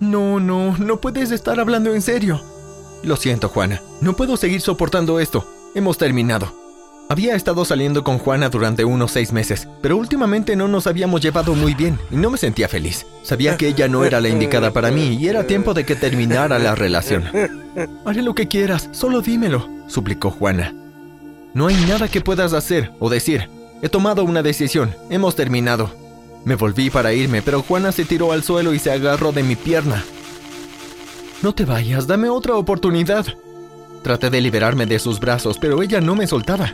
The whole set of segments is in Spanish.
No, no, no puedes estar hablando en serio. Lo siento, Juana. No puedo seguir soportando esto. Hemos terminado. Había estado saliendo con Juana durante unos seis meses, pero últimamente no nos habíamos llevado muy bien y no me sentía feliz. Sabía que ella no era la indicada para mí y era tiempo de que terminara la relación. Haré lo que quieras, solo dímelo, suplicó Juana. No hay nada que puedas hacer o decir. He tomado una decisión, hemos terminado. Me volví para irme, pero Juana se tiró al suelo y se agarró de mi pierna. No te vayas, dame otra oportunidad. Traté de liberarme de sus brazos, pero ella no me soltaba.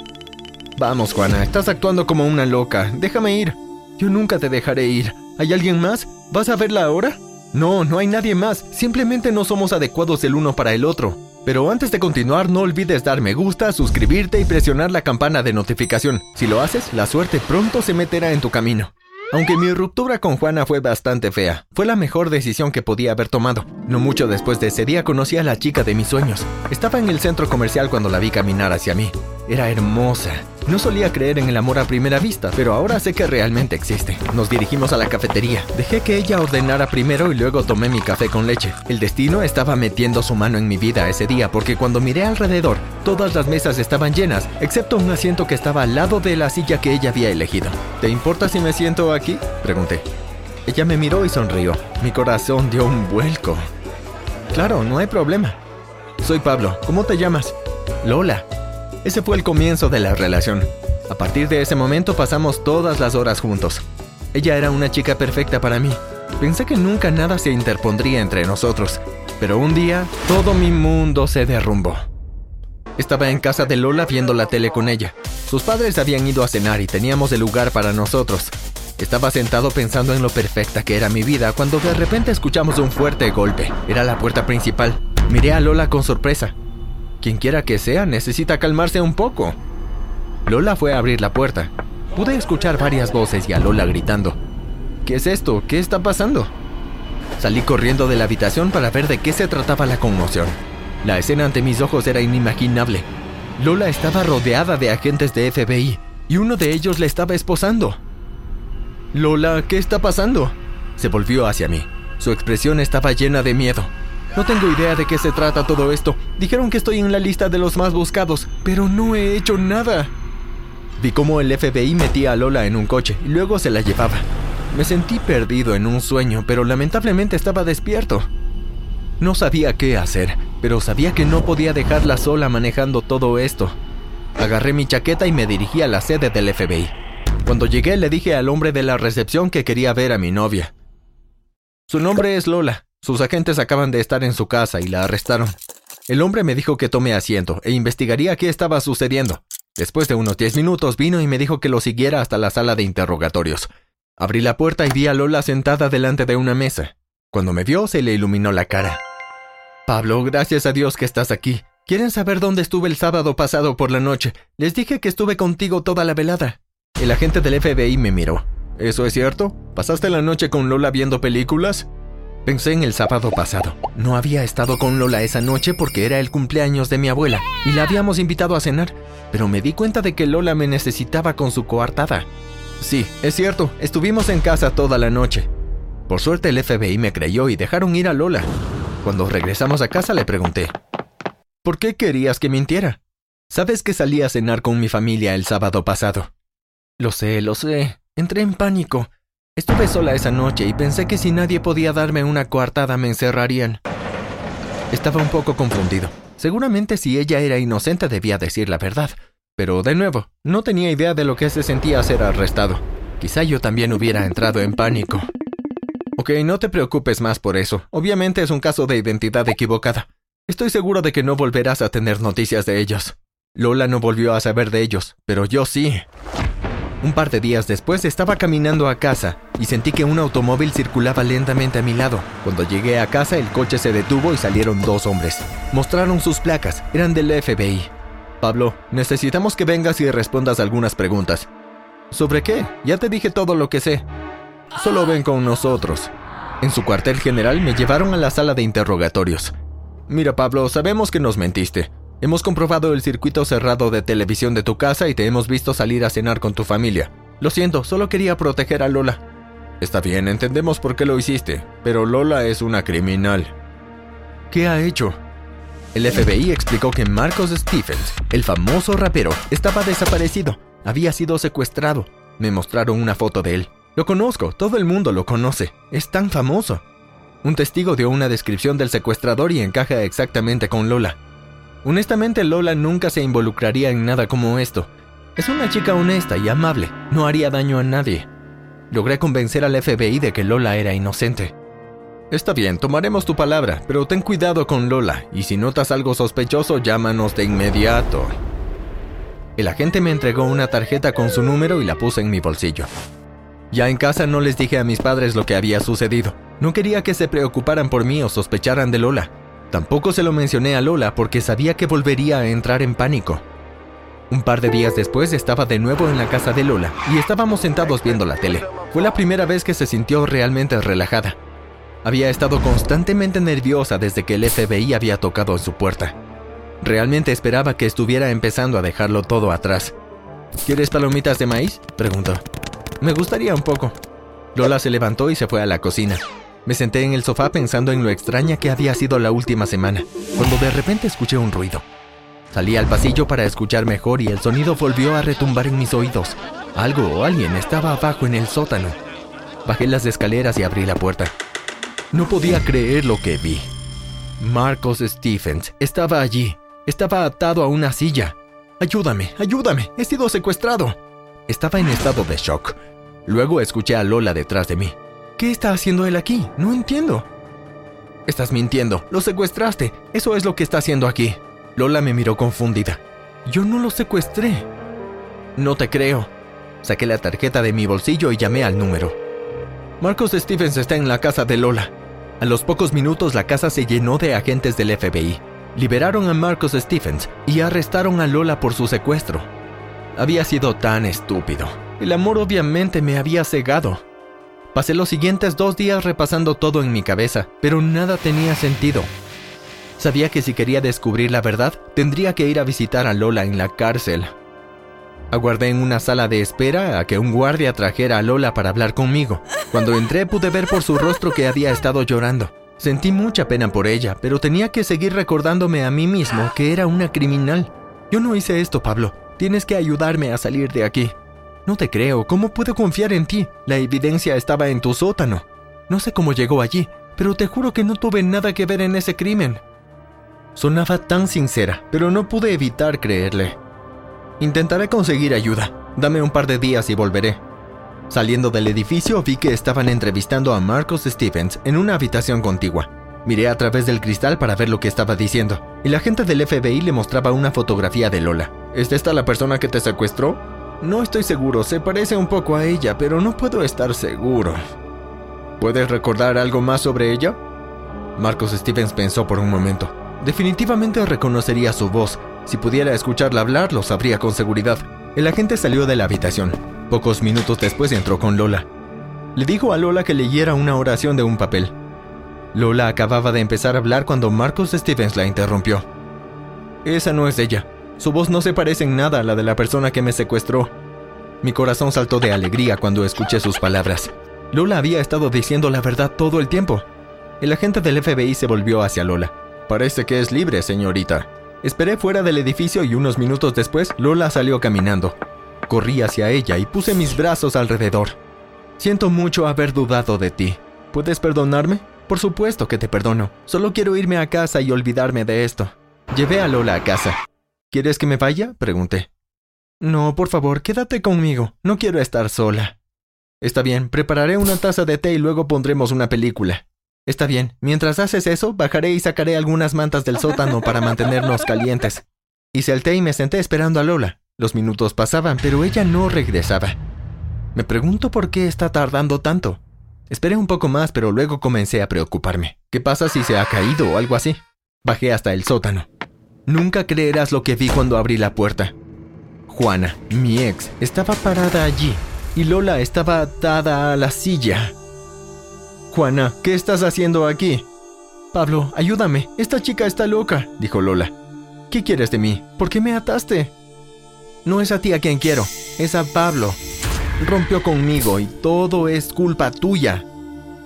Vamos, Juana, estás actuando como una loca. Déjame ir. Yo nunca te dejaré ir. ¿Hay alguien más? ¿Vas a verla ahora? No, no hay nadie más. Simplemente no somos adecuados el uno para el otro. Pero antes de continuar, no olvides dar me gusta, suscribirte y presionar la campana de notificación. Si lo haces, la suerte pronto se meterá en tu camino. Aunque mi ruptura con Juana fue bastante fea, fue la mejor decisión que podía haber tomado. No mucho después de ese día conocí a la chica de mis sueños. Estaba en el centro comercial cuando la vi caminar hacia mí. Era hermosa. No solía creer en el amor a primera vista, pero ahora sé que realmente existe. Nos dirigimos a la cafetería. Dejé que ella ordenara primero y luego tomé mi café con leche. El destino estaba metiendo su mano en mi vida ese día porque cuando miré alrededor, todas las mesas estaban llenas, excepto un asiento que estaba al lado de la silla que ella había elegido. ¿Te importa si me siento aquí? Pregunté. Ella me miró y sonrió. Mi corazón dio un vuelco. Claro, no hay problema. Soy Pablo. ¿Cómo te llamas? Lola. Ese fue el comienzo de la relación. A partir de ese momento pasamos todas las horas juntos. Ella era una chica perfecta para mí. Pensé que nunca nada se interpondría entre nosotros, pero un día todo mi mundo se derrumbó. Estaba en casa de Lola viendo la tele con ella. Sus padres habían ido a cenar y teníamos el lugar para nosotros. Estaba sentado pensando en lo perfecta que era mi vida cuando de repente escuchamos un fuerte golpe. Era la puerta principal. Miré a Lola con sorpresa. Quien quiera que sea, necesita calmarse un poco. Lola fue a abrir la puerta. Pude escuchar varias voces y a Lola gritando. ¿Qué es esto? ¿Qué está pasando? Salí corriendo de la habitación para ver de qué se trataba la conmoción. La escena ante mis ojos era inimaginable. Lola estaba rodeada de agentes de FBI y uno de ellos la estaba esposando. Lola, ¿qué está pasando? Se volvió hacia mí. Su expresión estaba llena de miedo. No tengo idea de qué se trata todo esto. Dijeron que estoy en la lista de los más buscados, pero no he hecho nada. Vi cómo el FBI metía a Lola en un coche y luego se la llevaba. Me sentí perdido en un sueño, pero lamentablemente estaba despierto. No sabía qué hacer, pero sabía que no podía dejarla sola manejando todo esto. Agarré mi chaqueta y me dirigí a la sede del FBI. Cuando llegué le dije al hombre de la recepción que quería ver a mi novia. Su nombre es Lola. Sus agentes acaban de estar en su casa y la arrestaron. El hombre me dijo que tome asiento e investigaría qué estaba sucediendo. Después de unos diez minutos vino y me dijo que lo siguiera hasta la sala de interrogatorios. Abrí la puerta y vi a Lola sentada delante de una mesa. Cuando me vio se le iluminó la cara. Pablo, gracias a Dios que estás aquí. ¿Quieren saber dónde estuve el sábado pasado por la noche? Les dije que estuve contigo toda la velada. El agente del FBI me miró. ¿Eso es cierto? ¿Pasaste la noche con Lola viendo películas? Pensé en el sábado pasado. No había estado con Lola esa noche porque era el cumpleaños de mi abuela y la habíamos invitado a cenar, pero me di cuenta de que Lola me necesitaba con su coartada. Sí, es cierto, estuvimos en casa toda la noche. Por suerte el FBI me creyó y dejaron ir a Lola. Cuando regresamos a casa le pregunté, ¿por qué querías que mintiera? Sabes que salí a cenar con mi familia el sábado pasado. Lo sé, lo sé. Entré en pánico. Estuve sola esa noche y pensé que si nadie podía darme una coartada me encerrarían. Estaba un poco confundido. Seguramente si ella era inocente debía decir la verdad. Pero de nuevo, no tenía idea de lo que se sentía ser arrestado. Quizá yo también hubiera entrado en pánico. Ok, no te preocupes más por eso. Obviamente es un caso de identidad equivocada. Estoy seguro de que no volverás a tener noticias de ellos. Lola no volvió a saber de ellos, pero yo sí. Un par de días después estaba caminando a casa y sentí que un automóvil circulaba lentamente a mi lado. Cuando llegué a casa el coche se detuvo y salieron dos hombres. Mostraron sus placas, eran del FBI. Pablo, necesitamos que vengas y respondas algunas preguntas. ¿Sobre qué? Ya te dije todo lo que sé. Solo ven con nosotros. En su cuartel general me llevaron a la sala de interrogatorios. Mira, Pablo, sabemos que nos mentiste. Hemos comprobado el circuito cerrado de televisión de tu casa y te hemos visto salir a cenar con tu familia. Lo siento, solo quería proteger a Lola. Está bien, entendemos por qué lo hiciste, pero Lola es una criminal. ¿Qué ha hecho? El FBI explicó que Marcos Stephens, el famoso rapero, estaba desaparecido. Había sido secuestrado. Me mostraron una foto de él. Lo conozco, todo el mundo lo conoce. Es tan famoso. Un testigo dio una descripción del secuestrador y encaja exactamente con Lola. Honestamente, Lola nunca se involucraría en nada como esto. Es una chica honesta y amable, no haría daño a nadie. Logré convencer al FBI de que Lola era inocente. Está bien, tomaremos tu palabra, pero ten cuidado con Lola, y si notas algo sospechoso, llámanos de inmediato. El agente me entregó una tarjeta con su número y la puse en mi bolsillo. Ya en casa no les dije a mis padres lo que había sucedido. No quería que se preocuparan por mí o sospecharan de Lola. Tampoco se lo mencioné a Lola porque sabía que volvería a entrar en pánico. Un par de días después estaba de nuevo en la casa de Lola y estábamos sentados viendo la tele. Fue la primera vez que se sintió realmente relajada. Había estado constantemente nerviosa desde que el FBI había tocado en su puerta. Realmente esperaba que estuviera empezando a dejarlo todo atrás. ¿Quieres palomitas de maíz? preguntó. Me gustaría un poco. Lola se levantó y se fue a la cocina. Me senté en el sofá pensando en lo extraña que había sido la última semana, cuando de repente escuché un ruido. Salí al pasillo para escuchar mejor y el sonido volvió a retumbar en mis oídos. Algo o alguien estaba abajo en el sótano. Bajé las escaleras y abrí la puerta. No podía creer lo que vi. Marcos Stephens estaba allí. Estaba atado a una silla. Ayúdame, ayúdame, he sido secuestrado. Estaba en estado de shock. Luego escuché a Lola detrás de mí. ¿Qué está haciendo él aquí? No entiendo. Estás mintiendo, lo secuestraste. Eso es lo que está haciendo aquí. Lola me miró confundida. Yo no lo secuestré. No te creo. Saqué la tarjeta de mi bolsillo y llamé al número. Marcos Stevens está en la casa de Lola. A los pocos minutos la casa se llenó de agentes del FBI. Liberaron a Marcos Stephens y arrestaron a Lola por su secuestro. Había sido tan estúpido. El amor obviamente me había cegado. Pasé los siguientes dos días repasando todo en mi cabeza, pero nada tenía sentido. Sabía que si quería descubrir la verdad, tendría que ir a visitar a Lola en la cárcel. Aguardé en una sala de espera a que un guardia trajera a Lola para hablar conmigo. Cuando entré pude ver por su rostro que había estado llorando. Sentí mucha pena por ella, pero tenía que seguir recordándome a mí mismo que era una criminal. Yo no hice esto, Pablo. Tienes que ayudarme a salir de aquí. No te creo. ¿Cómo puedo confiar en ti? La evidencia estaba en tu sótano. No sé cómo llegó allí, pero te juro que no tuve nada que ver en ese crimen. Sonaba tan sincera, pero no pude evitar creerle. Intentaré conseguir ayuda. Dame un par de días y volveré. Saliendo del edificio vi que estaban entrevistando a Marcos Stevens en una habitación contigua. Miré a través del cristal para ver lo que estaba diciendo, y la gente del FBI le mostraba una fotografía de Lola. ¿Es esta la persona que te secuestró? No estoy seguro, se parece un poco a ella, pero no puedo estar seguro. ¿Puedes recordar algo más sobre ella? Marcos Stevens pensó por un momento. Definitivamente reconocería su voz. Si pudiera escucharla hablar, lo sabría con seguridad. El agente salió de la habitación. Pocos minutos después entró con Lola. Le dijo a Lola que leyera una oración de un papel. Lola acababa de empezar a hablar cuando Marcos Stevens la interrumpió. Esa no es ella. Su voz no se parece en nada a la de la persona que me secuestró. Mi corazón saltó de alegría cuando escuché sus palabras. Lola había estado diciendo la verdad todo el tiempo. El agente del FBI se volvió hacia Lola. Parece que es libre, señorita. Esperé fuera del edificio y unos minutos después Lola salió caminando. Corrí hacia ella y puse mis brazos alrededor. Siento mucho haber dudado de ti. ¿Puedes perdonarme? Por supuesto que te perdono. Solo quiero irme a casa y olvidarme de esto. Llevé a Lola a casa. ¿Quieres que me vaya? pregunté. No, por favor, quédate conmigo. No quiero estar sola. Está bien, prepararé una taza de té y luego pondremos una película. Está bien, mientras haces eso, bajaré y sacaré algunas mantas del sótano para mantenernos calientes. Hice el té y me senté esperando a Lola. Los minutos pasaban, pero ella no regresaba. Me pregunto por qué está tardando tanto. Esperé un poco más, pero luego comencé a preocuparme. ¿Qué pasa si se ha caído o algo así? Bajé hasta el sótano. Nunca creerás lo que vi cuando abrí la puerta. Juana, mi ex, estaba parada allí y Lola estaba atada a la silla. Juana, ¿qué estás haciendo aquí? Pablo, ayúdame. Esta chica está loca, dijo Lola. ¿Qué quieres de mí? ¿Por qué me ataste? No es a ti a quien quiero, es a Pablo. Rompió conmigo y todo es culpa tuya.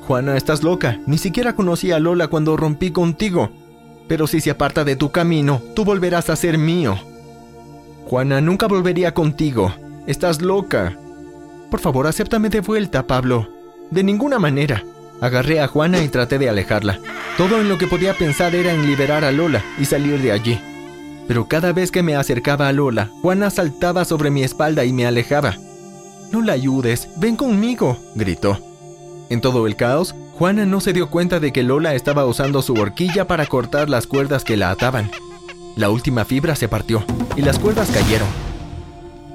Juana, estás loca. Ni siquiera conocí a Lola cuando rompí contigo. Pero si se aparta de tu camino, tú volverás a ser mío. Juana, nunca volvería contigo. Estás loca. Por favor, acéptame de vuelta, Pablo. De ninguna manera. Agarré a Juana y traté de alejarla. Todo en lo que podía pensar era en liberar a Lola y salir de allí. Pero cada vez que me acercaba a Lola, Juana saltaba sobre mi espalda y me alejaba. No la ayudes, ven conmigo, gritó. En todo el caos, Juana no se dio cuenta de que Lola estaba usando su horquilla para cortar las cuerdas que la ataban. La última fibra se partió y las cuerdas cayeron.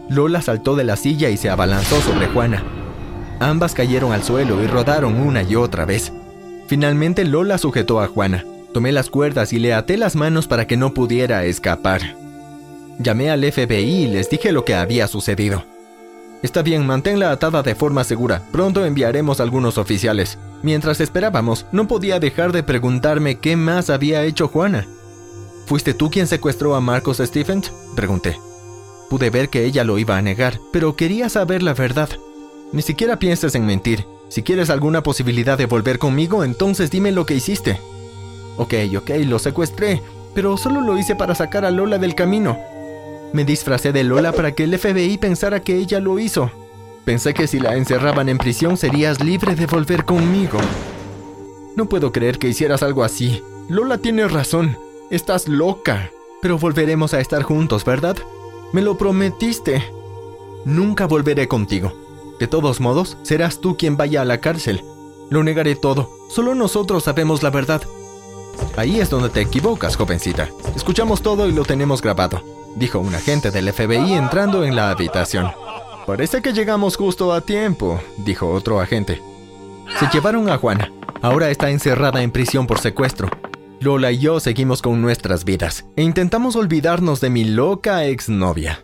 Lola saltó de la silla y se abalanzó sobre Juana. Ambas cayeron al suelo y rodaron una y otra vez. Finalmente Lola sujetó a Juana. Tomé las cuerdas y le até las manos para que no pudiera escapar. Llamé al FBI y les dije lo que había sucedido. Está bien, manténla atada de forma segura. Pronto enviaremos algunos oficiales. Mientras esperábamos, no podía dejar de preguntarme qué más había hecho Juana. ¿Fuiste tú quien secuestró a Marcos Stephens? Pregunté. Pude ver que ella lo iba a negar, pero quería saber la verdad. Ni siquiera pienses en mentir. Si quieres alguna posibilidad de volver conmigo, entonces dime lo que hiciste. Ok, ok, lo secuestré, pero solo lo hice para sacar a Lola del camino. Me disfracé de Lola para que el FBI pensara que ella lo hizo. Pensé que si la encerraban en prisión serías libre de volver conmigo. No puedo creer que hicieras algo así. Lola tiene razón. Estás loca. Pero volveremos a estar juntos, ¿verdad? Me lo prometiste. Nunca volveré contigo. De todos modos, serás tú quien vaya a la cárcel. Lo negaré todo. Solo nosotros sabemos la verdad. Ahí es donde te equivocas, jovencita. Escuchamos todo y lo tenemos grabado dijo un agente del FBI entrando en la habitación. Parece que llegamos justo a tiempo, dijo otro agente. Se llevaron a Juana. Ahora está encerrada en prisión por secuestro. Lola y yo seguimos con nuestras vidas e intentamos olvidarnos de mi loca exnovia.